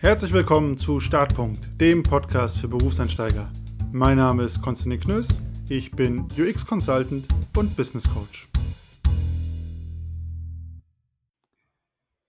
Herzlich willkommen zu Startpunkt, dem Podcast für Berufseinsteiger. Mein Name ist Konstantin Knöss, ich bin UX-Consultant und Business Coach.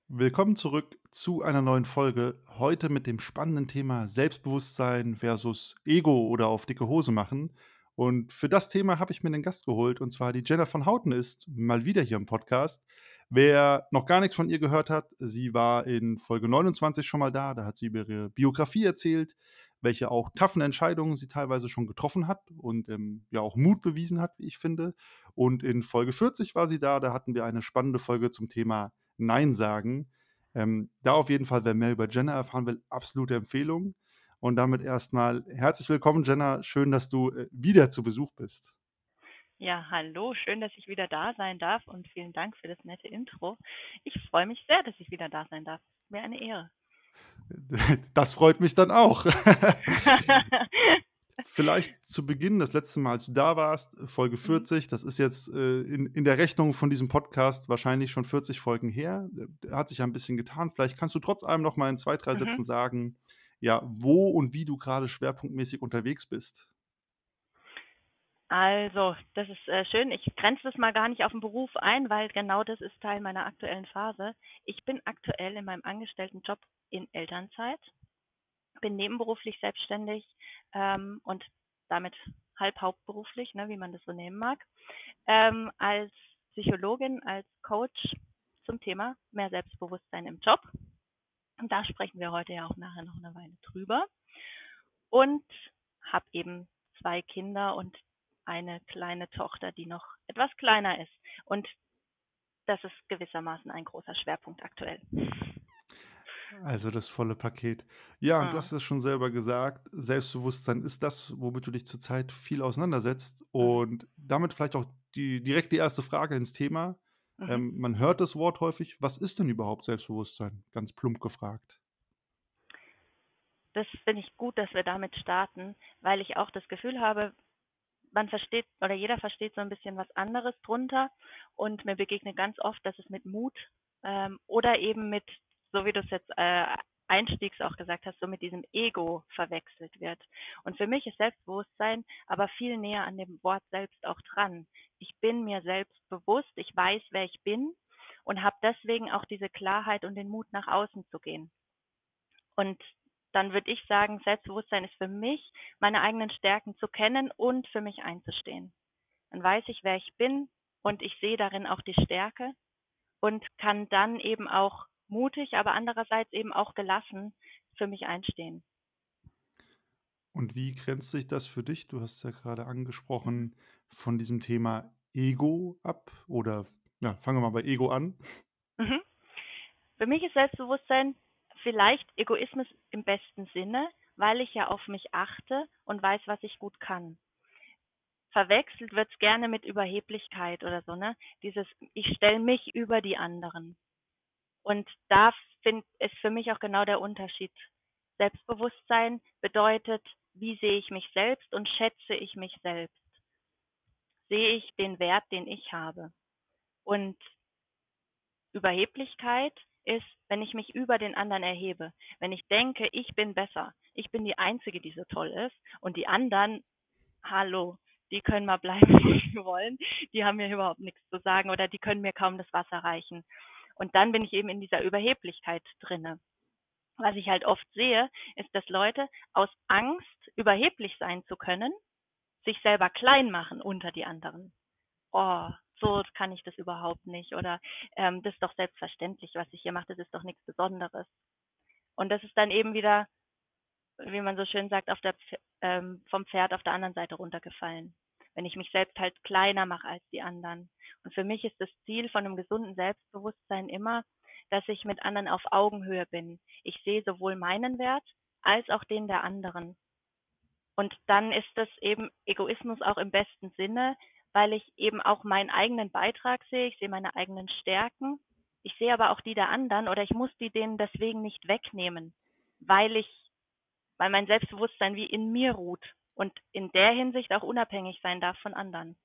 Willkommen zurück zu einer neuen Folge. Heute mit dem spannenden Thema Selbstbewusstsein versus Ego oder auf dicke Hose machen. Und für das Thema habe ich mir einen Gast geholt, und zwar die Jenna von Houten ist mal wieder hier im Podcast. Wer noch gar nichts von ihr gehört hat, sie war in Folge 29 schon mal da. Da hat sie über ihre Biografie erzählt, welche auch taffen Entscheidungen sie teilweise schon getroffen hat und ähm, ja auch Mut bewiesen hat, wie ich finde. Und in Folge 40 war sie da. Da hatten wir eine spannende Folge zum Thema Nein sagen. Ähm, da auf jeden Fall, wer mehr über Jenna erfahren will, absolute Empfehlung. Und damit erstmal herzlich willkommen, Jenna. Schön, dass du äh, wieder zu Besuch bist. Ja, hallo, schön, dass ich wieder da sein darf und vielen Dank für das nette Intro. Ich freue mich sehr, dass ich wieder da sein darf. Wäre eine Ehre. Das freut mich dann auch. Vielleicht zu Beginn, das letzte Mal, als du da warst, Folge 40, mhm. das ist jetzt äh, in, in der Rechnung von diesem Podcast wahrscheinlich schon 40 Folgen her. Hat sich ja ein bisschen getan. Vielleicht kannst du trotz allem noch mal in zwei, drei mhm. Sätzen sagen, ja, wo und wie du gerade schwerpunktmäßig unterwegs bist. Also, das ist äh, schön. Ich grenze das mal gar nicht auf den Beruf ein, weil genau das ist Teil meiner aktuellen Phase. Ich bin aktuell in meinem angestellten Job in Elternzeit, bin nebenberuflich selbstständig ähm, und damit halb hauptberuflich, ne, wie man das so nehmen mag, ähm, als Psychologin, als Coach zum Thema mehr Selbstbewusstsein im Job. Und da sprechen wir heute ja auch nachher noch eine Weile drüber. Und habe eben zwei Kinder und eine kleine Tochter, die noch etwas kleiner ist. Und das ist gewissermaßen ein großer Schwerpunkt aktuell. Also das volle Paket. Ja, und du hast es schon selber gesagt, Selbstbewusstsein ist das, womit du dich zurzeit viel auseinandersetzt. Mhm. Und damit vielleicht auch die, direkt die erste Frage ins Thema. Mhm. Ähm, man hört das Wort häufig. Was ist denn überhaupt Selbstbewusstsein? Ganz plump gefragt. Das finde ich gut, dass wir damit starten, weil ich auch das Gefühl habe, man versteht oder jeder versteht so ein bisschen was anderes drunter und mir begegnet ganz oft, dass es mit Mut ähm, oder eben mit, so wie du es jetzt äh, einstiegs auch gesagt hast, so mit diesem Ego verwechselt wird. Und für mich ist Selbstbewusstsein aber viel näher an dem Wort selbst auch dran. Ich bin mir selbst bewusst, ich weiß, wer ich bin und habe deswegen auch diese Klarheit und den Mut nach außen zu gehen. Und dann würde ich sagen, Selbstbewusstsein ist für mich, meine eigenen Stärken zu kennen und für mich einzustehen. Dann weiß ich, wer ich bin und ich sehe darin auch die Stärke und kann dann eben auch mutig, aber andererseits eben auch gelassen für mich einstehen. Und wie grenzt sich das für dich? Du hast ja gerade angesprochen von diesem Thema Ego ab oder ja, fangen wir mal bei Ego an. Mhm. Für mich ist Selbstbewusstsein vielleicht Egoismus im besten Sinne, weil ich ja auf mich achte und weiß, was ich gut kann. Verwechselt wird es gerne mit Überheblichkeit oder so, ne? Dieses, ich stelle mich über die anderen. Und da find, ist für mich auch genau der Unterschied. Selbstbewusstsein bedeutet, wie sehe ich mich selbst und schätze ich mich selbst? Sehe ich den Wert, den ich habe? Und Überheblichkeit ist, wenn ich mich über den anderen erhebe, wenn ich denke, ich bin besser, ich bin die Einzige, die so toll ist und die anderen, hallo, die können mal bleiben, wo sie wollen, die haben mir überhaupt nichts zu sagen oder die können mir kaum das Wasser reichen. Und dann bin ich eben in dieser Überheblichkeit drinne. Was ich halt oft sehe, ist, dass Leute aus Angst, überheblich sein zu können, sich selber klein machen unter die anderen. Oh, so kann ich das überhaupt nicht oder ähm, das ist doch selbstverständlich, was ich hier mache, das ist doch nichts Besonderes. Und das ist dann eben wieder, wie man so schön sagt, auf der, ähm, vom Pferd auf der anderen Seite runtergefallen. Wenn ich mich selbst halt kleiner mache als die anderen. Und für mich ist das Ziel von einem gesunden Selbstbewusstsein immer, dass ich mit anderen auf Augenhöhe bin. Ich sehe sowohl meinen Wert als auch den der anderen. Und dann ist das eben Egoismus auch im besten Sinne, weil ich eben auch meinen eigenen Beitrag sehe, ich sehe meine eigenen Stärken, ich sehe aber auch die der anderen oder ich muss die denen deswegen nicht wegnehmen, weil ich, weil mein Selbstbewusstsein wie in mir ruht und in der Hinsicht auch unabhängig sein darf von anderen.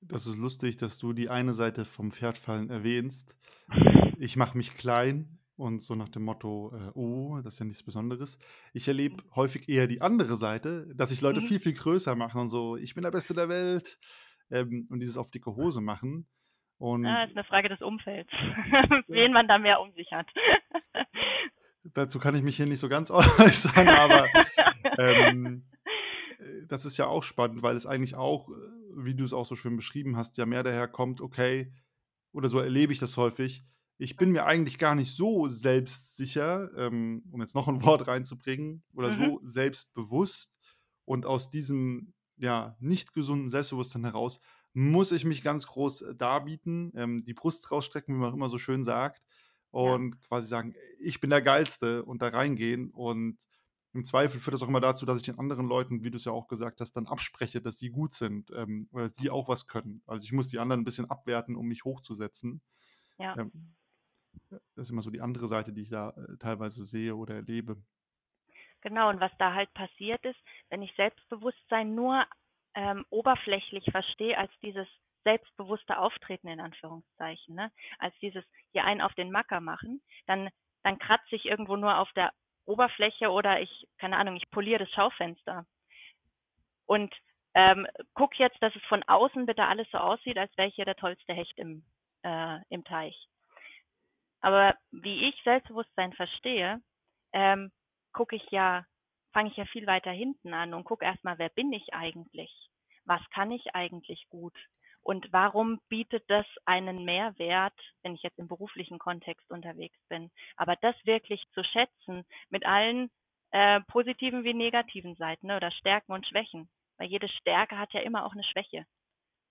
Das ist lustig, dass du die eine Seite vom Pferdfallen erwähnst. Ich mache mich klein und so nach dem Motto, äh, oh, das ist ja nichts Besonderes. Ich erlebe häufig eher die andere Seite, dass sich Leute Mhm. viel, viel größer machen und so, ich bin der Beste der Welt ähm, und dieses auf dicke Hose machen. Und ist eine Frage des Umfelds, ja, wen man da mehr um sich hat. dazu kann ich mich hier nicht so ganz äußern, aber ähm, äh, das ist ja auch spannend, weil es eigentlich auch, äh, wie du es auch so schön beschrieben hast, ja mehr daherkommt, okay, oder so erlebe ich das häufig. Ich bin mir eigentlich gar nicht so selbstsicher, ähm, um jetzt noch ein Wort reinzubringen, oder Mhm. so selbstbewusst. Und aus diesem ja nicht gesunden Selbstbewusstsein heraus muss ich mich ganz groß äh, darbieten, ähm, die Brust rausstrecken, wie man auch immer so schön sagt, Ja. und quasi sagen, ich bin der Geilste und da reingehen. Und im Zweifel führt das auch immer dazu, dass ich den anderen Leuten, wie du es ja auch gesagt hast, dann abspreche, dass sie gut sind ähm, oder sie auch was können. Also ich muss die anderen ein bisschen abwerten, um mich hochzusetzen. Ja. Ähm, das ist immer so die andere Seite, die ich da äh, teilweise sehe oder erlebe. Genau, und was da halt passiert ist, wenn ich Selbstbewusstsein nur ähm, oberflächlich verstehe als dieses selbstbewusste Auftreten in Anführungszeichen, ne? als dieses hier einen auf den Macker machen, dann, dann kratze ich irgendwo nur auf der Oberfläche oder ich, keine Ahnung, ich poliere das Schaufenster. Und ähm, guck jetzt, dass es von außen bitte alles so aussieht, als wäre ich hier der tollste Hecht im, äh, im Teich. Aber wie ich Selbstbewusstsein verstehe, ähm, gucke ich ja, fange ich ja viel weiter hinten an und gucke erstmal, wer bin ich eigentlich? Was kann ich eigentlich gut? Und warum bietet das einen Mehrwert, wenn ich jetzt im beruflichen Kontext unterwegs bin? Aber das wirklich zu schätzen mit allen äh, positiven wie negativen Seiten ne, oder Stärken und Schwächen. Weil jede Stärke hat ja immer auch eine Schwäche.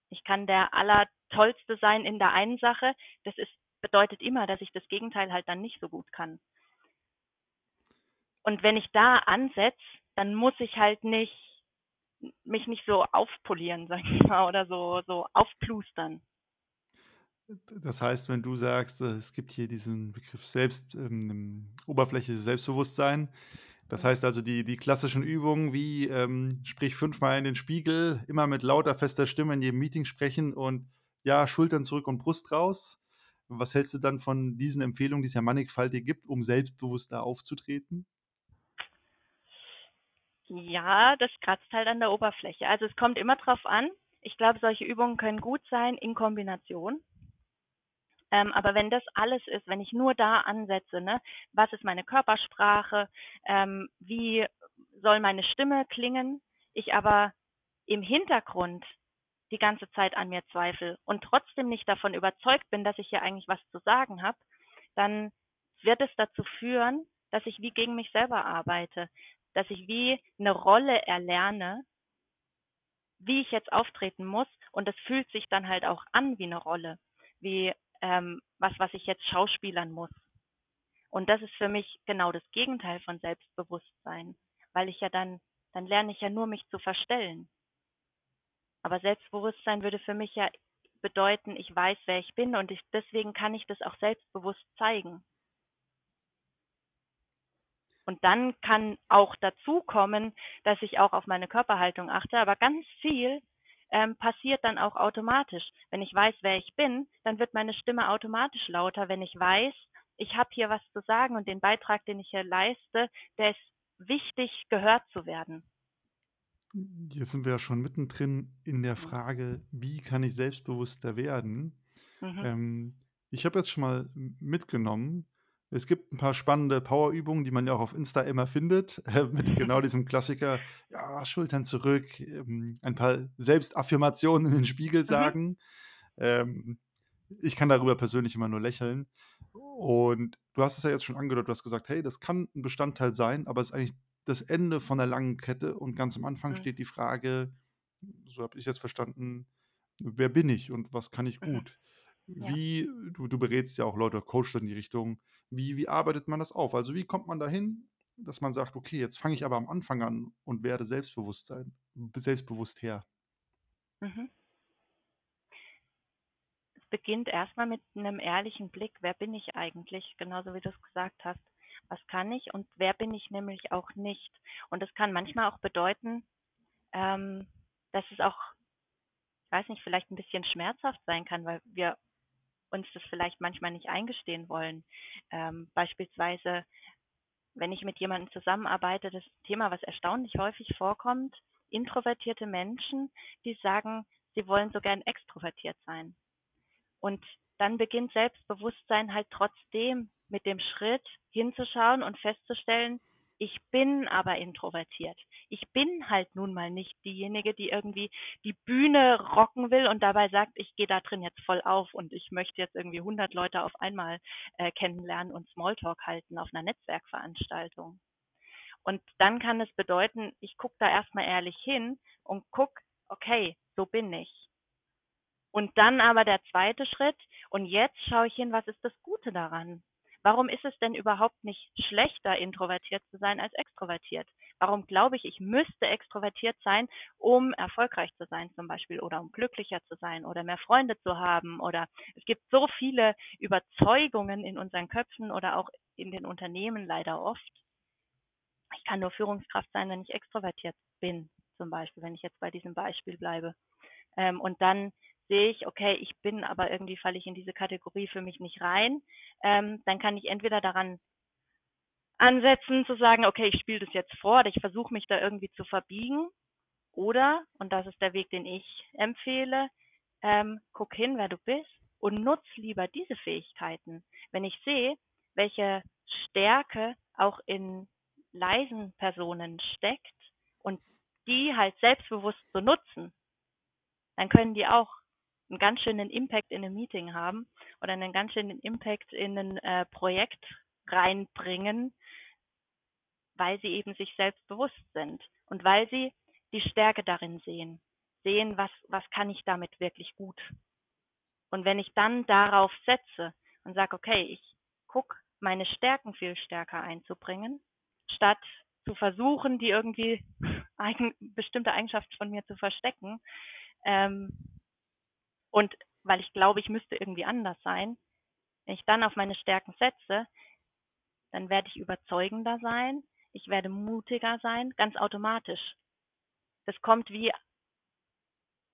Ich kann der Allertollste sein in der einen Sache. Das ist, bedeutet immer, dass ich das Gegenteil halt dann nicht so gut kann. Und wenn ich da ansetze, dann muss ich halt nicht mich nicht so aufpolieren, sag ich mal, oder so, so aufplustern. Das heißt, wenn du sagst, äh, es gibt hier diesen Begriff Selbst, ähm, oberflächliches Selbstbewusstsein, das heißt also die, die klassischen Übungen wie ähm, sprich fünfmal in den Spiegel, immer mit lauter, fester Stimme in jedem Meeting sprechen und ja, Schultern zurück und Brust raus. Was hältst du dann von diesen Empfehlungen, die es ja mannigfaltig gibt, um selbstbewusster aufzutreten? Ja, das kratzt halt an der Oberfläche. Also es kommt immer drauf an. Ich glaube, solche Übungen können gut sein in Kombination. Ähm, aber wenn das alles ist, wenn ich nur da ansetze, ne, was ist meine Körpersprache, ähm, wie soll meine Stimme klingen, ich aber im Hintergrund die ganze Zeit an mir zweifle und trotzdem nicht davon überzeugt bin, dass ich hier eigentlich was zu sagen habe, dann wird es dazu führen, dass ich wie gegen mich selber arbeite, dass ich wie eine Rolle erlerne, wie ich jetzt auftreten muss und das fühlt sich dann halt auch an wie eine Rolle, wie ähm, was, was ich jetzt schauspielern muss. Und das ist für mich genau das Gegenteil von Selbstbewusstsein, weil ich ja dann, dann lerne ich ja nur mich zu verstellen. Aber Selbstbewusstsein würde für mich ja bedeuten, ich weiß, wer ich bin und ich, deswegen kann ich das auch selbstbewusst zeigen. Und dann kann auch dazu kommen, dass ich auch auf meine Körperhaltung achte, aber ganz viel ähm, passiert dann auch automatisch. Wenn ich weiß, wer ich bin, dann wird meine Stimme automatisch lauter. Wenn ich weiß, ich habe hier was zu sagen und den Beitrag, den ich hier leiste, der ist wichtig, gehört zu werden. Jetzt sind wir ja schon mittendrin in der Frage, wie kann ich selbstbewusster werden? Mhm. Ähm, ich habe jetzt schon mal mitgenommen, es gibt ein paar spannende Powerübungen, die man ja auch auf Insta immer findet, äh, mit genau diesem Klassiker, ja, Schultern zurück, ähm, ein paar Selbstaffirmationen in den Spiegel Mhm. sagen. Ähm, ich kann darüber persönlich immer nur lächeln. Und du hast es ja jetzt schon angedeutet, du hast gesagt, hey, das kann ein Bestandteil sein, aber es ist eigentlich das Ende von der langen Kette und ganz am Anfang Mhm. steht die Frage, so habe ich es jetzt verstanden, wer bin ich und was kann ich Mhm. gut? Ja. Wie, du, du berätst ja auch Leute, coachst in die Richtung, wie, wie arbeitet man das auf? Also wie kommt man dahin, dass man sagt, okay, jetzt fange ich aber am Anfang an und werde selbstbewusst sein, selbstbewusst her. Mhm. Es beginnt erstmal mit einem ehrlichen Blick, wer bin ich eigentlich, genauso wie du es gesagt hast. Was kann ich und wer bin ich nämlich auch nicht? Und das kann manchmal auch bedeuten, ähm, dass es auch, ich weiß nicht, vielleicht ein bisschen schmerzhaft sein kann, weil wir uns das vielleicht manchmal nicht eingestehen wollen. Ähm, beispielsweise, wenn ich mit jemandem zusammenarbeite, das Thema, was erstaunlich häufig vorkommt, introvertierte Menschen, die sagen, sie wollen so gern extrovertiert sein. Und dann beginnt Selbstbewusstsein halt trotzdem mit dem Schritt hinzuschauen und festzustellen, ich bin aber introvertiert. Ich bin halt nun mal nicht diejenige, die irgendwie die Bühne rocken will und dabei sagt, ich gehe da drin jetzt voll auf und ich möchte jetzt irgendwie 100 Leute auf einmal äh, kennenlernen und Smalltalk halten auf einer Netzwerkveranstaltung. Und dann kann es bedeuten, ich gucke da erstmal ehrlich hin und guck, okay, so bin ich. Und dann aber der zweite Schritt, und jetzt schaue ich hin, was ist das Gute daran? Warum ist es denn überhaupt nicht schlechter, introvertiert zu sein als extrovertiert? Warum glaube ich, ich müsste extrovertiert sein, um erfolgreich zu sein zum Beispiel oder um glücklicher zu sein oder mehr Freunde zu haben? Oder es gibt so viele Überzeugungen in unseren Köpfen oder auch in den Unternehmen leider oft. Ich kann nur Führungskraft sein, wenn ich extrovertiert bin, zum Beispiel, wenn ich jetzt bei diesem Beispiel bleibe. Ähm, und dann sehe ich, okay, ich bin aber irgendwie falle ich in diese Kategorie für mich nicht rein, ähm, dann kann ich entweder daran ansetzen zu sagen, okay, ich spiele das jetzt vor oder ich versuche mich da irgendwie zu verbiegen oder, und das ist der Weg, den ich empfehle, ähm, guck hin, wer du bist und nutz lieber diese Fähigkeiten. Wenn ich sehe, welche Stärke auch in leisen Personen steckt und die halt selbstbewusst zu nutzen, dann können die auch einen ganz schönen Impact in einem Meeting haben oder einen ganz schönen Impact in ein äh, Projekt reinbringen, weil sie eben sich selbst bewusst sind und weil sie die Stärke darin sehen, sehen, was, was kann ich damit wirklich gut. Und wenn ich dann darauf setze und sage, okay, ich gucke, meine Stärken viel stärker einzubringen, statt zu versuchen, die irgendwie eigen, bestimmte Eigenschaften von mir zu verstecken, ähm, und weil ich glaube, ich müsste irgendwie anders sein, wenn ich dann auf meine Stärken setze, dann werde ich überzeugender sein, ich werde mutiger sein, ganz automatisch. Das kommt wie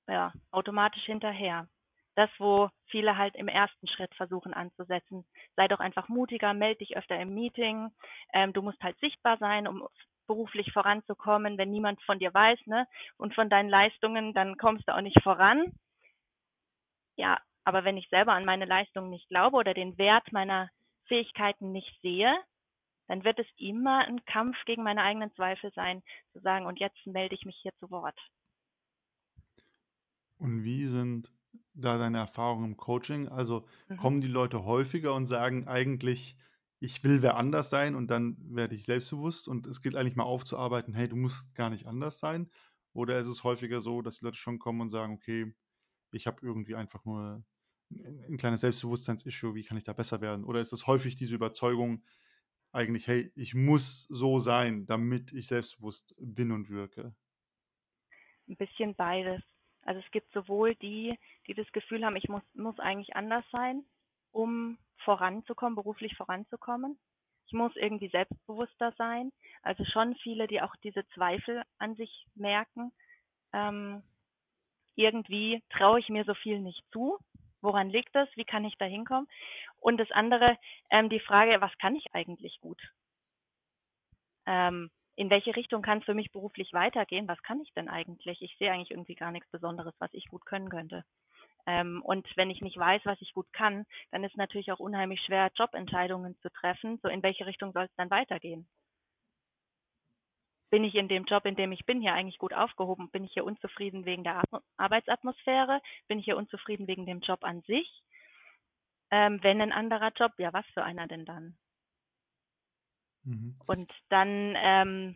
ja, automatisch hinterher. Das, wo viele halt im ersten Schritt versuchen anzusetzen. Sei doch einfach mutiger, melde dich öfter im Meeting. Ähm, du musst halt sichtbar sein, um beruflich voranzukommen. Wenn niemand von dir weiß ne, und von deinen Leistungen, dann kommst du auch nicht voran. Ja, aber wenn ich selber an meine Leistung nicht glaube oder den Wert meiner Fähigkeiten nicht sehe, dann wird es immer ein Kampf gegen meine eigenen Zweifel sein, zu sagen, und jetzt melde ich mich hier zu Wort. Und wie sind da deine Erfahrungen im Coaching? Also mhm. kommen die Leute häufiger und sagen eigentlich, ich will wer anders sein und dann werde ich selbstbewusst und es gilt eigentlich mal aufzuarbeiten, hey, du musst gar nicht anders sein? Oder ist es häufiger so, dass die Leute schon kommen und sagen, okay, ich habe irgendwie einfach nur ein kleines Selbstbewusstsseins-Issue, wie kann ich da besser werden? Oder ist es häufig diese Überzeugung eigentlich, hey, ich muss so sein, damit ich selbstbewusst bin und wirke? Ein bisschen beides. Also es gibt sowohl die, die das Gefühl haben, ich muss, muss eigentlich anders sein, um voranzukommen, beruflich voranzukommen. Ich muss irgendwie selbstbewusster sein. Also schon viele, die auch diese Zweifel an sich merken. Ähm, irgendwie traue ich mir so viel nicht zu. Woran liegt das? Wie kann ich da hinkommen? Und das andere, ähm, die Frage, was kann ich eigentlich gut? Ähm, in welche Richtung kann es für mich beruflich weitergehen? Was kann ich denn eigentlich? Ich sehe eigentlich irgendwie gar nichts Besonderes, was ich gut können könnte. Ähm, und wenn ich nicht weiß, was ich gut kann, dann ist natürlich auch unheimlich schwer, Jobentscheidungen zu treffen. So in welche Richtung soll es dann weitergehen? Bin ich in dem Job, in dem ich bin, hier eigentlich gut aufgehoben? Bin ich hier unzufrieden wegen der Arbeitsatmosphäre? Bin ich hier unzufrieden wegen dem Job an sich? Ähm, wenn ein anderer Job, ja, was für einer denn dann? Mhm. Und dann ähm,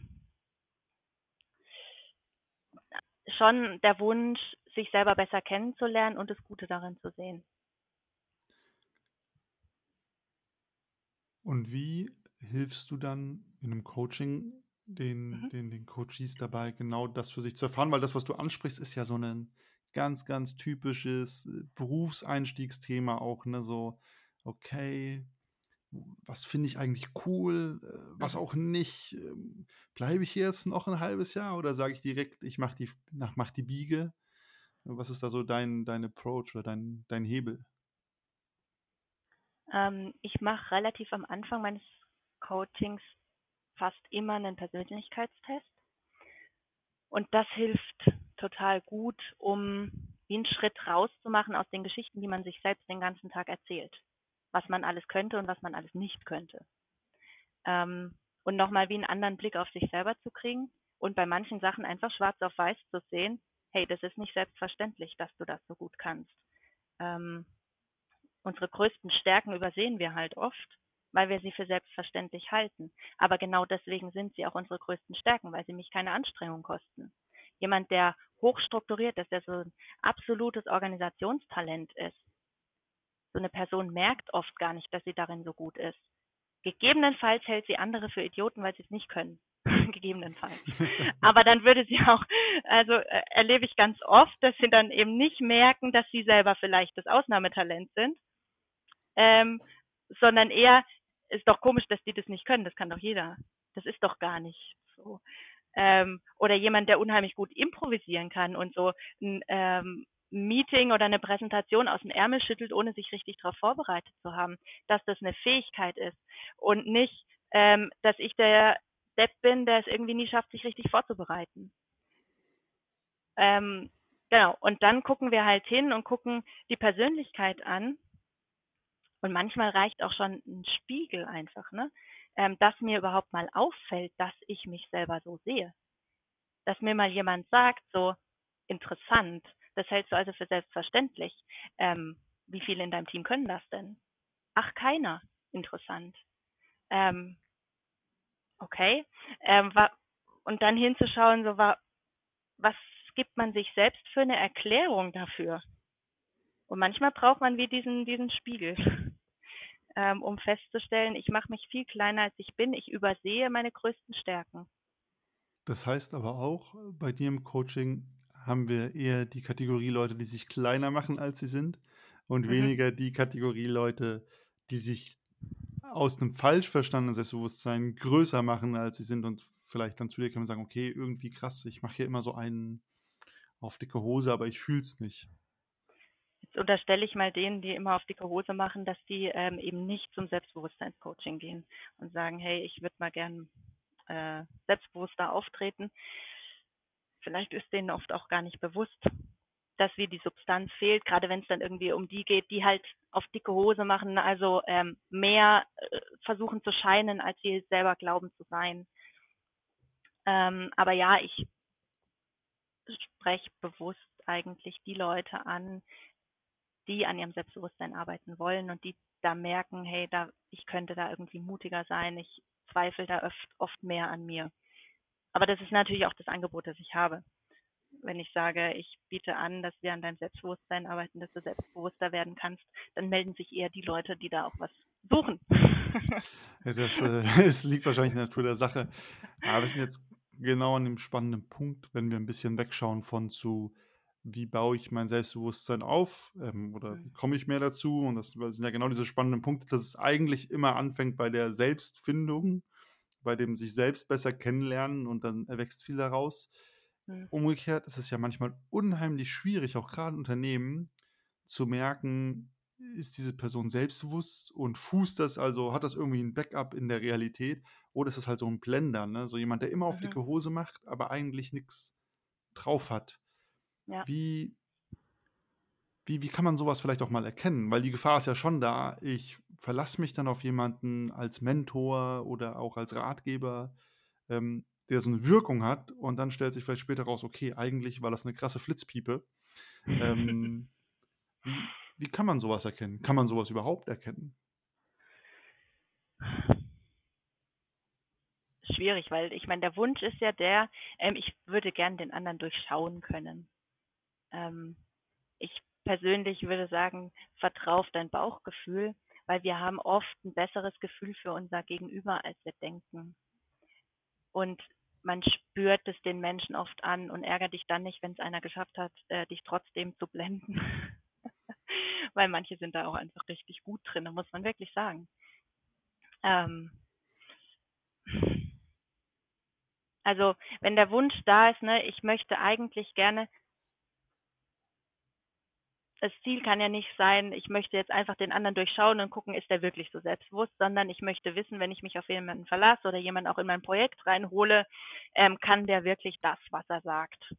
schon der Wunsch, sich selber besser kennenzulernen und das Gute darin zu sehen. Und wie hilfst du dann in einem Coaching den, Mhm. den, den Coaches dabei, genau das für sich zu erfahren, weil das, was du ansprichst, ist ja so ein ganz, ganz typisches äh, Berufseinstiegsthema auch, ne? So, okay, was finde ich eigentlich cool, äh, was mhm. auch nicht. Ähm, bleibe ich jetzt noch ein halbes Jahr oder sage ich direkt, ich mache die, mach die Biege? Was ist da so dein, dein Approach oder dein, dein Hebel? Ähm, ich mache relativ am Anfang meines Coachings fast immer einen Persönlichkeitstest. Und das hilft total gut, um wie einen Schritt rauszumachen aus den Geschichten, die man sich selbst den ganzen Tag erzählt. Was man alles könnte und was man alles nicht könnte. Ähm, und nochmal wie einen anderen Blick auf sich selber zu kriegen und bei manchen Sachen einfach schwarz auf weiß zu sehen, hey, das ist nicht selbstverständlich, dass du das so gut kannst. Ähm, unsere größten Stärken übersehen wir halt oft, weil wir sie für selbstverständlich halten. Aber genau deswegen sind sie auch unsere größten Stärken, weil sie mich keine Anstrengung kosten. Jemand, der hochstrukturiert ist, der so ein absolutes Organisationstalent ist. So eine Person merkt oft gar nicht, dass sie darin so gut ist. Gegebenenfalls hält sie andere für Idioten, weil sie es nicht können. Gegebenenfalls. Aber dann würde sie auch, also äh, erlebe ich ganz oft, dass sie dann eben nicht merken, dass sie selber vielleicht das Ausnahmetalent sind, ähm, sondern eher, ist doch komisch, dass die das nicht können, das kann doch jeder. Das ist doch gar nicht so. Ähm, oder jemand, der unheimlich gut improvisieren kann und so ein ähm, Meeting oder eine Präsentation aus dem Ärmel schüttelt, ohne sich richtig darauf vorbereitet zu haben, dass das eine Fähigkeit ist und nicht, ähm, dass ich der Depp bin, der es irgendwie nie schafft, sich richtig vorzubereiten. Ähm, genau, und dann gucken wir halt hin und gucken die Persönlichkeit an. Und manchmal reicht auch schon ein Spiegel einfach, ne? Ähm, dass mir überhaupt mal auffällt, dass ich mich selber so sehe. Dass mir mal jemand sagt, so interessant, das hältst du also für selbstverständlich. Ähm, wie viele in deinem Team können das denn? Ach, keiner. Interessant. Ähm, okay. Ähm, und dann hinzuschauen, so war, was gibt man sich selbst für eine Erklärung dafür? Und manchmal braucht man wie diesen, diesen Spiegel, ähm, um festzustellen, ich mache mich viel kleiner als ich bin, ich übersehe meine größten Stärken. Das heißt aber auch, bei dir im Coaching haben wir eher die Kategorie Leute, die sich kleiner machen, als sie sind und mhm. weniger die Kategorie Leute, die sich aus einem falsch verstandenen Selbstbewusstsein größer machen, als sie sind und vielleicht dann zu dir kommen und sagen, okay, irgendwie krass, ich mache hier immer so einen auf dicke Hose, aber ich fühle es nicht. Unterstelle ich mal denen, die immer auf dicke Hose machen, dass die ähm, eben nicht zum Selbstbewusstseinscoaching gehen und sagen, hey, ich würde mal gern äh, selbstbewusster auftreten. Vielleicht ist denen oft auch gar nicht bewusst, dass wie die Substanz fehlt, gerade wenn es dann irgendwie um die geht, die halt auf dicke Hose machen, also ähm, mehr äh, versuchen zu scheinen, als sie selber glauben zu sein. Ähm, aber ja, ich spreche bewusst eigentlich die Leute an, die an ihrem Selbstbewusstsein arbeiten wollen und die da merken, hey, da ich könnte da irgendwie mutiger sein, ich zweifle da oft, oft mehr an mir. Aber das ist natürlich auch das Angebot, das ich habe wenn ich sage, ich biete an, dass wir an deinem Selbstbewusstsein arbeiten, dass du selbstbewusster werden kannst, dann melden sich eher die Leute, die da auch was suchen. ja, das, äh, das liegt wahrscheinlich in der Natur der Sache. Aber wir sind jetzt genau an dem spannenden Punkt, wenn wir ein bisschen wegschauen von zu, wie baue ich mein Selbstbewusstsein auf ähm, oder wie mhm. komme ich mehr dazu? Und das sind ja genau diese spannenden Punkte, dass es eigentlich immer anfängt bei der Selbstfindung, bei dem sich selbst besser kennenlernen und dann erwächst viel daraus. Mhm. Umgekehrt ist es ja manchmal unheimlich schwierig, auch gerade Unternehmen, zu merken, ist diese Person selbstbewusst und fußt das, also hat das irgendwie ein Backup in der Realität oder ist es halt so ein Blender, ne? so jemand, der immer auf mhm. dicke Hose macht, aber eigentlich nichts drauf hat. Ja. Wie, wie, wie kann man sowas vielleicht auch mal erkennen? Weil die Gefahr ist ja schon da, ich verlasse mich dann auf jemanden als Mentor oder auch als Ratgeber, ähm, der so eine Wirkung hat und dann stellt sich vielleicht später raus, okay, eigentlich war das eine krasse Flitzpiepe. Ähm, wie, wie kann man sowas erkennen? Kann man sowas überhaupt erkennen? Schwierig, weil ich meine, der Wunsch ist ja der, ähm, ich würde gern den anderen durchschauen können. Ähm, ich persönlich würde sagen, vertrau auf dein Bauchgefühl, weil wir haben oft ein besseres Gefühl für unser Gegenüber, als wir denken. Und man spürt es den Menschen oft an und ärgert dich dann nicht, wenn es einer geschafft hat, äh, dich trotzdem zu blenden. Weil manche sind da auch einfach richtig gut drin, da muss man wirklich sagen. Ähm, also wenn der Wunsch da ist, ne, ich möchte eigentlich gerne das Ziel kann ja nicht sein, ich möchte jetzt einfach den anderen durchschauen und gucken, ist der wirklich so selbstbewusst, sondern ich möchte wissen, wenn ich mich auf jemanden verlasse oder jemanden auch in mein Projekt reinhole, ähm, kann der wirklich das, was er sagt.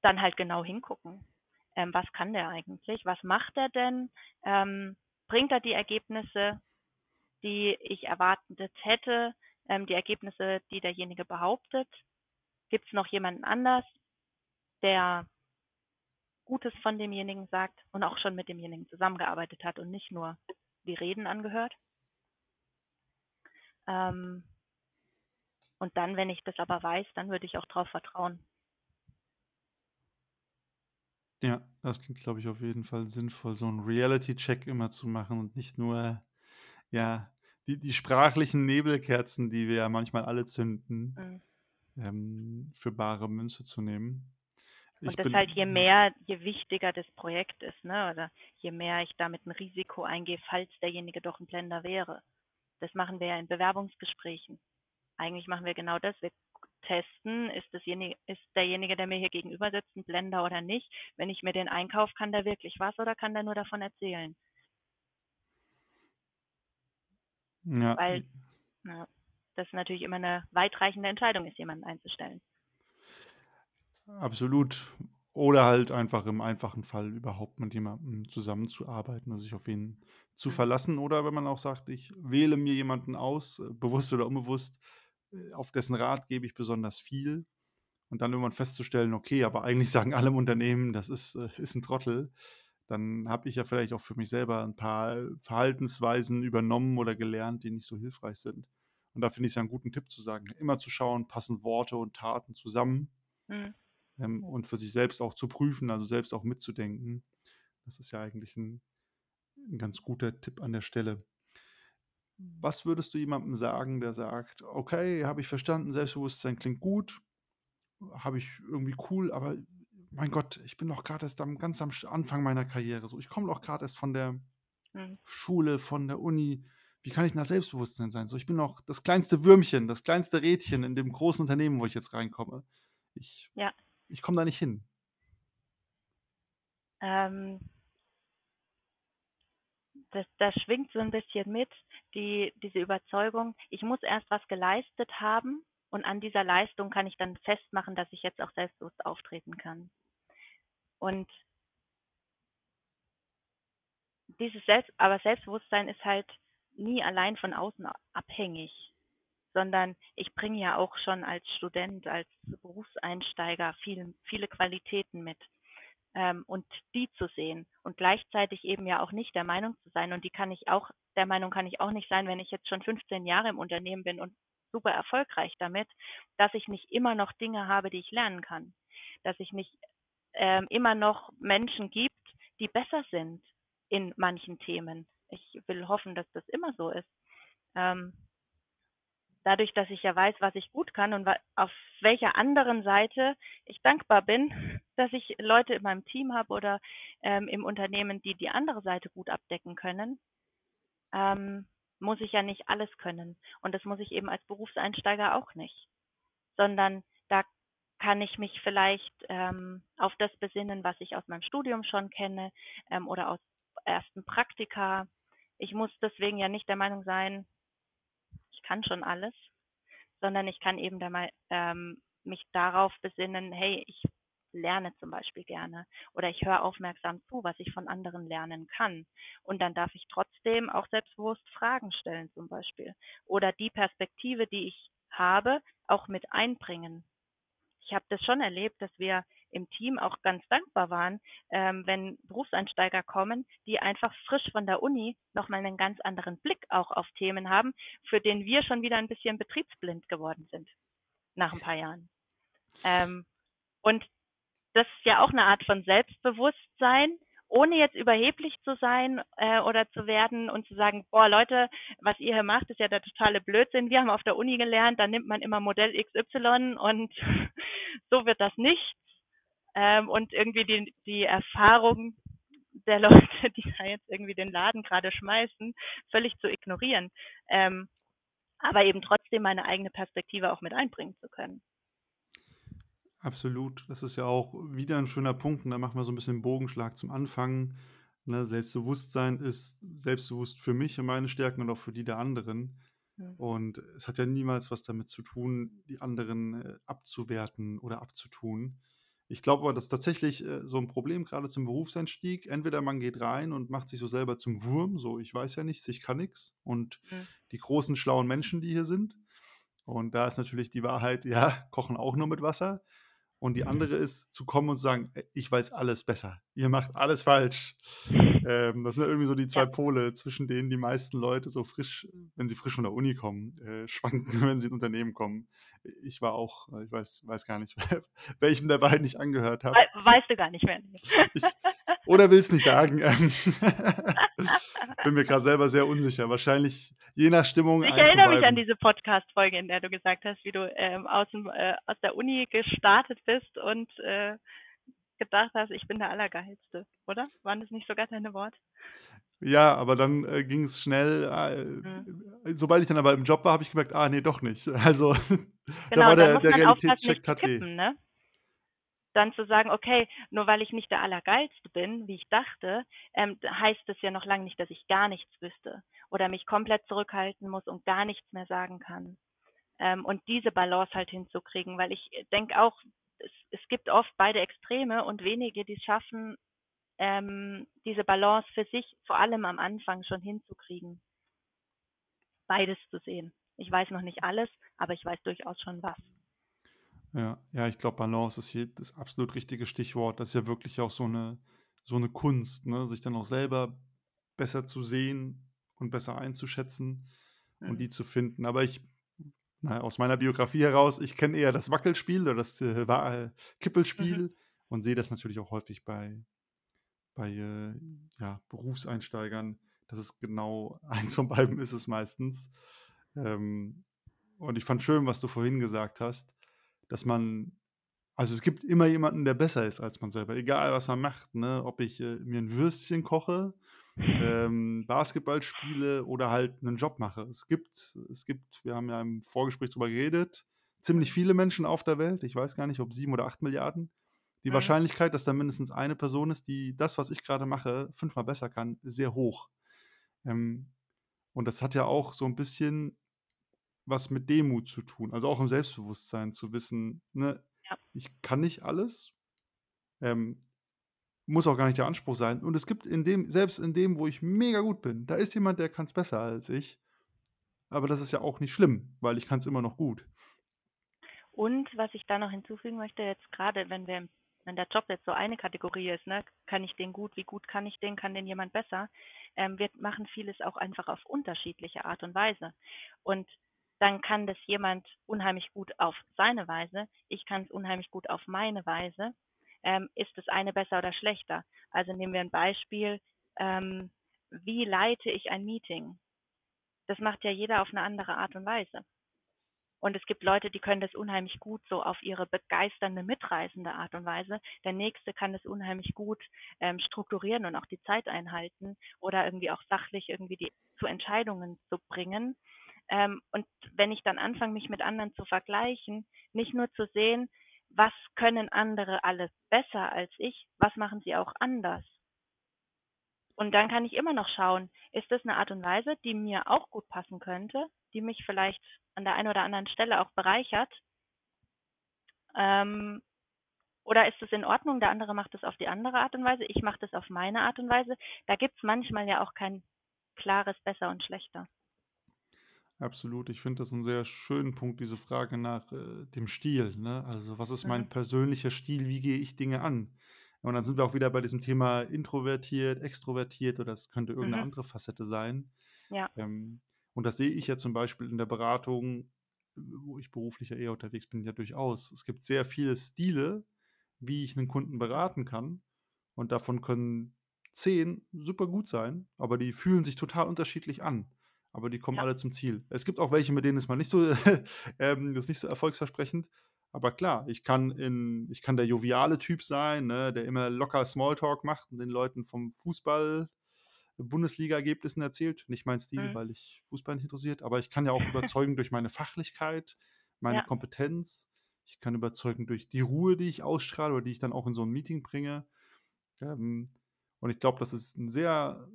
Dann halt genau hingucken. Ähm, was kann der eigentlich? Was macht er denn? Ähm, bringt er die Ergebnisse, die ich erwartet hätte? Ähm, die Ergebnisse, die derjenige behauptet? Gibt es noch jemanden anders, der Gutes von demjenigen sagt und auch schon mit demjenigen zusammengearbeitet hat und nicht nur die Reden angehört. Ähm, und dann, wenn ich das aber weiß, dann würde ich auch darauf vertrauen. Ja, das klingt, glaube ich, auf jeden Fall sinnvoll, so einen Reality-Check immer zu machen und nicht nur, ja, die, die sprachlichen Nebelkerzen, die wir ja manchmal alle zünden, mhm. ähm, für bare Münze zu nehmen. Und das halt je mehr, je wichtiger das Projekt ist, ne? Oder je mehr ich damit ein Risiko eingehe, falls derjenige doch ein Blender wäre. Das machen wir ja in Bewerbungsgesprächen. Eigentlich machen wir genau das. Wir testen, ist, dasjenige, ist derjenige, der mir hier gegenüber sitzt, ein Blender oder nicht. Wenn ich mir den einkaufe, kann der wirklich was oder kann der nur davon erzählen? Ja. Weil na, das natürlich immer eine weitreichende Entscheidung ist, jemanden einzustellen. Absolut. Oder halt einfach im einfachen Fall überhaupt mit jemandem zusammenzuarbeiten und sich auf ihn zu mhm. verlassen. Oder wenn man auch sagt, ich wähle mir jemanden aus, äh, bewusst oder unbewusst, äh, auf dessen Rat gebe ich besonders viel. Und dann irgendwann festzustellen, okay, aber eigentlich sagen alle im Unternehmen, das ist, äh, ist ein Trottel. Dann habe ich ja vielleicht auch für mich selber ein paar Verhaltensweisen übernommen oder gelernt, die nicht so hilfreich sind. Und da finde ich es ja einen guten Tipp zu sagen, immer zu schauen, passen Worte und Taten zusammen. Mhm ähm, und für sich selbst auch zu prüfen, also selbst auch mitzudenken. Das ist ja eigentlich ein, ein ganz guter Tipp an der Stelle. Was würdest du jemandem sagen, der sagt, okay, habe ich verstanden, Selbstbewusstsein klingt gut, habe ich irgendwie cool, aber mein Gott, ich bin doch gerade erst am, ganz am Anfang meiner Karriere. So, ich komme doch gerade erst von der mhm. Schule, von der Uni. Wie kann ich nach Selbstbewusstsein sein? So, ich bin noch das kleinste Würmchen, das kleinste Rädchen in dem großen Unternehmen, wo ich jetzt reinkomme. Ich ja ich komme da nicht hin. Ähm, das, das schwingt so ein bisschen mit, die, diese Überzeugung, ich muss erst was geleistet haben und an dieser Leistung kann ich dann festmachen, dass ich jetzt auch selbstbewusst auftreten kann. Und dieses Selbst, aber Selbstbewusstsein ist halt nie allein von außen abhängig sondern ich bringe ja auch schon als Student, als Berufseinsteiger viel, viele Qualitäten mit. Ähm, und die zu sehen und gleichzeitig eben ja auch nicht der Meinung zu sein. Und die kann ich auch, der Meinung kann ich auch nicht sein, wenn ich jetzt schon 15 Jahre im Unternehmen bin und super erfolgreich damit, dass ich nicht immer noch Dinge habe, die ich lernen kann. Dass ich nicht ähm, immer noch Menschen gibt, die besser sind in manchen Themen. Ich will hoffen, dass das immer so ist. Ähm, dadurch, dass ich ja weiß, was ich gut kann und auf welcher anderen Seite ich dankbar bin, dass ich Leute in meinem Team habe oder ähm, im Unternehmen, die die andere Seite gut abdecken können, ähm, muss ich ja nicht alles können. Und das muss ich eben als Berufseinsteiger auch nicht. Sondern da kann ich mich vielleicht ähm, auf das besinnen, was ich aus meinem Studium schon kenne ähm, oder aus ersten Praktika. Ich muss deswegen ja nicht der Meinung sein, kann schon alles, sondern ich kann eben da mal ähm, mich darauf besinnen, hey, ich lerne zum Beispiel gerne oder ich höre aufmerksam zu, was ich von anderen lernen kann. Und dann darf ich trotzdem auch selbstbewusst Fragen stellen zum Beispiel oder die Perspektive, die ich habe, auch mit einbringen. Ich habe das schon erlebt, dass wir im Team auch ganz dankbar waren, ähm, wenn Berufseinsteiger kommen, die einfach frisch von der Uni nochmal einen ganz anderen Blick auch auf Themen haben, für den wir schon wieder ein bisschen betriebsblind geworden sind nach ein paar Jahren. Ähm, und das ist ja auch eine Art von Selbstbewusstsein, ohne jetzt überheblich zu sein äh, oder zu werden und zu sagen, boah Leute, was ihr hier macht, ist ja der totale Blödsinn. Wir haben auf der Uni gelernt, da nimmt man immer Modell XY und so wird das nicht ähm, und irgendwie die, die Erfahrung der Leute, die da jetzt irgendwie den Laden gerade schmeißen, völlig zu ignorieren. Ähm, aber eben trotzdem meine eigene Perspektive auch mit einbringen zu können. Absolut. Das ist ja auch wieder 'n schöner Punkt und da machen wir so 'n bisschen Bogenschlag zum Anfang, ne? Selbstbewusstsein ist selbstbewusst für mich und meine Stärken und auch für die der anderen. Mhm. Und es hat ja niemals was damit zu tun, die anderen, äh, abzuwerten oder abzutun. Ich glaube aber, dass tatsächlich, äh, so 'n Problem grade zum Berufseinstieg entweder man geht rein und macht sich so selber zum Wurm, so: „Ich weiß ja nichts, ich kann nix“ und Mhm. die großen schlauen Menschen, die hier sind. Und da ist natürlich die Wahrheit, ja, kochen auch nur mit Wasser. Und die andere ist, zu kommen und zu sagen: „Äh, ich weiß alles besser. Ihr macht alles falsch.“ Ähm, das sind irgendwie so die 2 Ja. Pole, zwischen denen die meisten Leute so frisch wenn sie frisch von der Uni kommen, äh, schwanken, wenn sie in Unternehmen kommen. Ich war auch äh, ich weiß weiß gar nicht, welchem der beiden ich angehört habe. Wei weißt du gar nicht mehr? Ich oder will's nicht sagen. Ähm, bin mir grad selber sehr unsicher. Wahrscheinlich je nach Stimmung Ich erinnere mich an diese Podcast-Folge, in der du gesagt hast, wie du, ähm, aus'm äh, aus der Uni gestartet bist und, äh, gedacht hast: „Ich bin der Allergeilste“, oder? Waren das nicht sogar deine Worte? Ja, aber dann, äh, ging's schnell, Mhm. äh sobald ich dann aber im Job war, habe ich gemerkt: „Ah, ne, doch nicht.“ Also, da Genau, war und dann der der Realitätscheck nicht zu tat weh. kippen, ne? Dann zu sagen: „Okay, nur weil ich nicht der Allergeilste bin, wie ich dachte, ähm, heißt das ja noch lange nicht, dass ich gar nichts wüsste oder mich komplett zurückhalten muss und gar nichts mehr sagen kann.“ Ähm, und diese Balance halt hinzukriegen, weil ich, denke auch, es es gibt oft beide Extreme und wenige, die's schaffen, ähm, diese Balance für sich vor allem am Anfang schon hinzukriegen. Beides zu sehen. Ich weiß noch nicht alles, aber ich weiß durchaus schon was. Ja, ja, ich glaube, Balance ist hier das absolut richtige Stichwort. Das ist ja wirklich auch so 'ne so 'ne Kunst, ne, sich dann auch selber besser zu sehen und besser einzuschätzen und Mhm. die zu finden. Aber ich na ja, aus meiner Biografie heraus, ich kenne eher das Wackelspiel oder das, äh, äh, Mhm. Kippelspiel und sehe das natürlich auch häufig bei bei, äh, ja, Berufseinsteigern. Das ist genau eins von beiden ist es meistens. Ähm, und ich fand schön, was du vorhin gesagt hast, dass man also, es gibt immer jemanden, der besser ist als man selber, egal was man macht, ne? Ob ich, äh, mir 'n Würstchen koche, ähm, Basketball spiele oder halt 'nen Job mache. Es gibt es gibt wir haben ja im Vorgespräch drüber geredet, ziemlich viele Menschen auf der Welt. Ich weiß gar nicht, ob 7 oder 8.000.000.000. Die Mhm. Wahrscheinlichkeit, dass da mindestens eine Person ist, die das, was ich grade mache, fünfmal besser kann, ist sehr hoch. Ähm, und das hat ja auch so 'n bisschen was mit Demut zu tun, also, auch im Selbstbewusstsein zu wissen, ne, Ja. ich kann nicht alles, ähm, muss auch gar nicht der Anspruch sein. Und es gibt in dem selbst in dem, wo ich mega gut bin, da ist jemand, der kann's besser als ich. Aber das ist ja auch nicht schlimm, weil ich kann's immer noch gut. Und was ich da noch hinzufügen möchte, jetzt grade, wenn wir wenn der Job jetzt so eine Kategorie ist, ne? Kann ich den gut? Wie gut kann ich den? Kann den jemand besser? Ähm, wir machen vieles auch einfach auf unterschiedliche Art und Weise. Und dann kann das jemand unheimlich gut auf seine Weise, ich kann's unheimlich gut auf meine Weise. Ähm, ist das eine besser oder schlechter? Also, nehmen wir 'n Beispiel, ähm, wie leite ich ein Meeting? Das macht ja jeder auf 'ne andere Art und Weise. Und es gibt Leute, die können das unheimlich gut so auf ihre begeisternde, mitreißende Art und Weise. Der Nächste kann das unheimlich gut, ähm, strukturieren und auch die Zeit einhalten oder irgendwie auch sachlich irgendwie die zu Entscheidungen zu bringen. Ähm, und wenn ich dann anfange, mich mit anderen zu vergleichen, nicht nur zu sehen: „Was können andere alles besser als ich? Was machen sie auch anders?“ Und dann kann ich immer noch schauen, ist das 'ne Art und Weise, die mir auch gut passen könnte, die mich vielleicht an der einen oder anderen Stelle auch bereichert? Ähm, oder ist es in Ordnung, der andere macht das auf die andere Art und Weise, ich mache das auf meine Art und Weise? Da gibt's manchmal ja auch kein klares Besser und Schlechter. Absolut. Ich finde das 'n sehr schönen Punkt, diese Frage nach, äh, dem Stil, ne? Also, was ist Mhm. mein persönlicher Stil? Wie gehe ich Dinge an? Und dann sind wir auch wieder bei diesem Thema introvertiert, extrovertiert oder es könnte irgend 'ne Mhm. andere Facette sein. Ja. Ähm, und das sehe ich ja zum Beispiel in der Beratung, wo ich beruflich ja eher unterwegs bin, ja durchaus. Es gibt sehr viele Stile, wie ich 'nen Kunden beraten kann und davon können 10 super gut sein, aber die fühlen sich total unterschiedlich an, aber die kommen Ja. alle zum Ziel. Es gibt auch welche, mit denen ist man nicht so ähm, das ist nicht so erfolgsversprechend. Aber klar, ich kann in ich kann der joviale Typ sein, ne, der immer locker Small-Talk macht und den Leuten vom Fußball Bundesligaergebnissen erzählt. Nicht mein Stil, Mhm. weil ich Fußball nicht interessiert, aber ich kann ja auch überzeugen durch meine Fachlichkeit, meine Ja. Kompetenz. Ich kann überzeugen durch die Ruhe, die ich ausstrahle oder die ich dann auch in so ein Meeting bringe. Ähm, und ich glaube, das ist eine sehr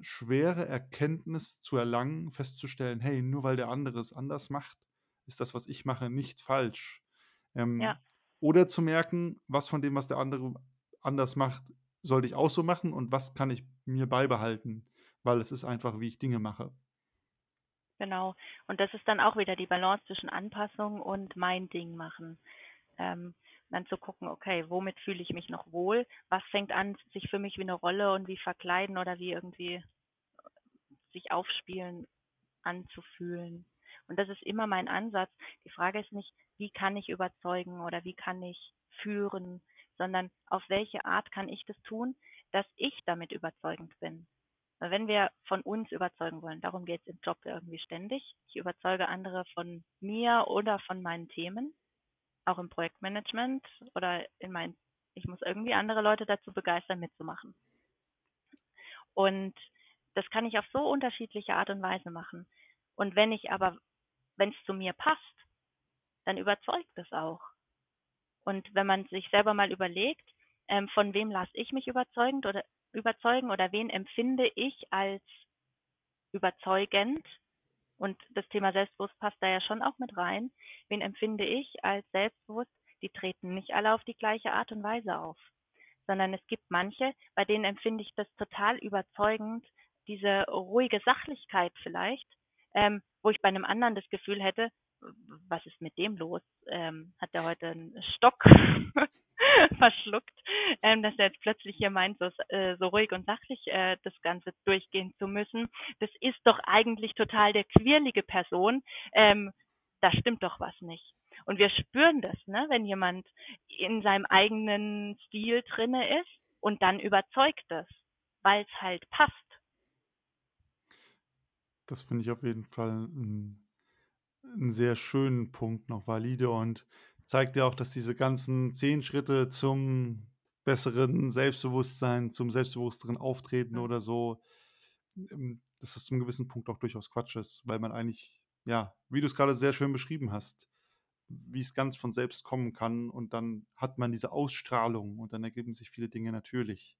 schwere Erkenntnis zu erlangen, festzustellen, hey, nur weil der andere es anders macht, ist das, was ich mache, nicht falsch. Ähm, Ja. Oder zu merken, was von dem, was der andere anders macht, sollte ich auch so machen und was kann ich mir beibehalten, weil es ist einfach, wie ich Dinge mache. Genau. Und das ist dann auch wieder die Balance zwischen Anpassung und mein Ding machen. Ähm, dann zu gucken, okay, womit fühle ich mich noch wohl? Was fängt an, sich für mich wie eine Rolle und wie verkleiden oder wie irgendwie sich aufspielen anzufühlen? Und das ist immer mein Ansatz. Die Frage ist nicht, wie kann ich überzeugen oder wie kann ich führen, sondern auf welche Art kann ich das tun, dass ich damit überzeugend bin. Weil wenn wir von uns überzeugen wollen, darum geht es im Job irgendwie ständig. Ich überzeuge andere von mir oder von meinen Themen, auch im Projektmanagement oder in meinen, ich muss irgendwie andere Leute dazu begeistern, mitzumachen. Und das kann ich auf so unterschiedliche Art und Weise machen. Und wenn ich aber, wenn es zu mir passt, dann überzeugt es auch. Und wenn man sich selber mal überlegt, ähm, von wem lasse ich mich überzeugend oder überzeugen oder wen empfinde ich als überzeugend, und das Thema Selbstbewusst passt da ja schon auch mit rein, wen empfinde ich als selbstbewusst, die treten nicht alle auf die gleiche Art und Weise auf, sondern es gibt manche, bei denen empfinde ich das total überzeugend, diese ruhige Sachlichkeit vielleicht, ähm, wo ich bei einem anderen das Gefühl hätte, was ist mit dem los? Ähm, hat er heute einen Stock verschluckt, ähm, dass er jetzt plötzlich hier meint, so, äh, so ruhig und sachlich äh, das Ganze durchgehen zu müssen. Das ist doch eigentlich total der quirlige Person. Ähm, da stimmt doch was nicht. Und wir spüren das, ne, wenn jemand in seinem eigenen Stil drinne ist und dann überzeugt das, weil es halt passt. Das finde ich auf jeden Fall einen, einen sehr schönen Punkt, noch valide und zeigt ja auch, dass diese ganzen zehn Schritte zum besseren Selbstbewusstsein, zum selbstbewussteren Auftreten oder so, ähm, dass es zum gewissen Punkt auch durchaus Quatsch ist, weil man eigentlich, ja, wie du es gerade sehr schön beschrieben hast, wie es ganz von selbst kommen kann und dann hat man diese Ausstrahlung und dann ergeben sich viele Dinge natürlich.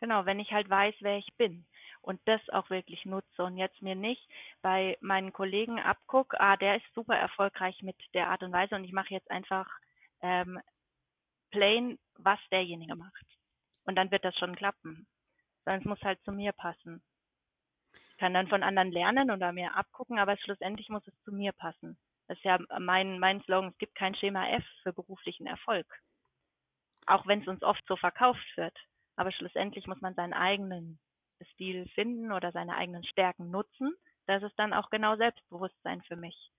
Genau, wenn ich halt weiß, wer ich bin und das auch wirklich nutze und jetzt mir nicht bei meinen Kollegen abgucke, ah, der ist super erfolgreich mit der Art und Weise und ich mache jetzt einfach ähm, plain, was derjenige macht. Und dann wird das schon klappen. Sondern es muss halt zu mir passen. Ich kann dann von anderen lernen oder mir abgucken, aber schlussendlich muss es zu mir passen. Das ist ja mein, mein Slogan, es gibt kein Schema F für beruflichen Erfolg. Auch wenn es uns oft so verkauft wird. Aber schlussendlich muss man seinen eigenen Stil finden oder seine eigenen Stärken nutzen. Das ist dann auch genau Selbstbewusstsein für mich.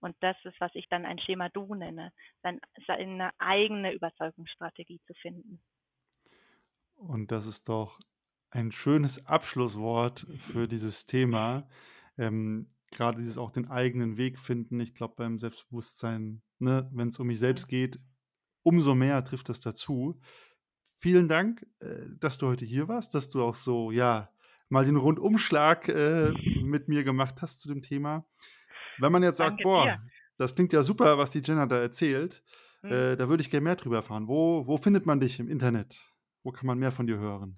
Und das ist, was ich dann ein Schema Du nenne, seine eigene Überzeugungsstrategie zu finden. Und das ist doch ein schönes Abschlusswort für dieses Thema. Ähm, Gerade dieses auch den eigenen Weg finden. Ich glaube, beim Selbstbewusstsein, ne, wenn es um mich selbst geht, umso mehr trifft das dazu. Vielen Dank, äh, dass du heute hier warst, dass du auch so, ja, mal den Rundumschlag äh, mit mir gemacht hast zu dem Thema. Wenn man jetzt sagt, Danke boah, dir. das klingt ja super, was die Jenna da erzählt, Hm. äh, da würde ich gerne mehr drüber erfahren. Wo, wo findet man dich im Internet? Wo kann man mehr von dir hören?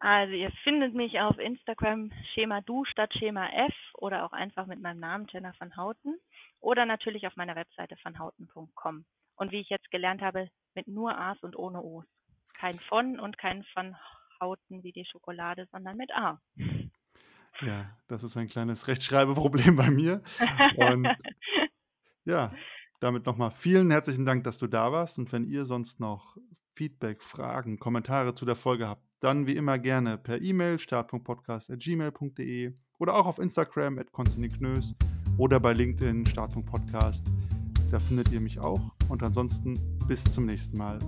Also ihr findet mich auf Instagram Schema Du statt Schema F oder auch einfach mit meinem Namen Jenna van Houten oder natürlich auf meiner Webseite vanhouten.com. Und wie ich jetzt gelernt habe, mit nur A's und ohne O's. Kein von und kein van Houten wie die Schokolade, sondern mit A. Ja, das ist ein kleines Rechtschreibeproblem bei mir. Und ja, damit nochmal vielen herzlichen Dank, dass du da warst. Und wenn ihr sonst noch Feedback, Fragen, Kommentare zu der Folge habt, dann wie immer gerne per E-Mail start.podcast.gmail.de oder auch auf Instagram at Knös oder bei LinkedIn start.podcast. Da findet ihr mich auch. Und ansonsten bis zum nächsten Mal.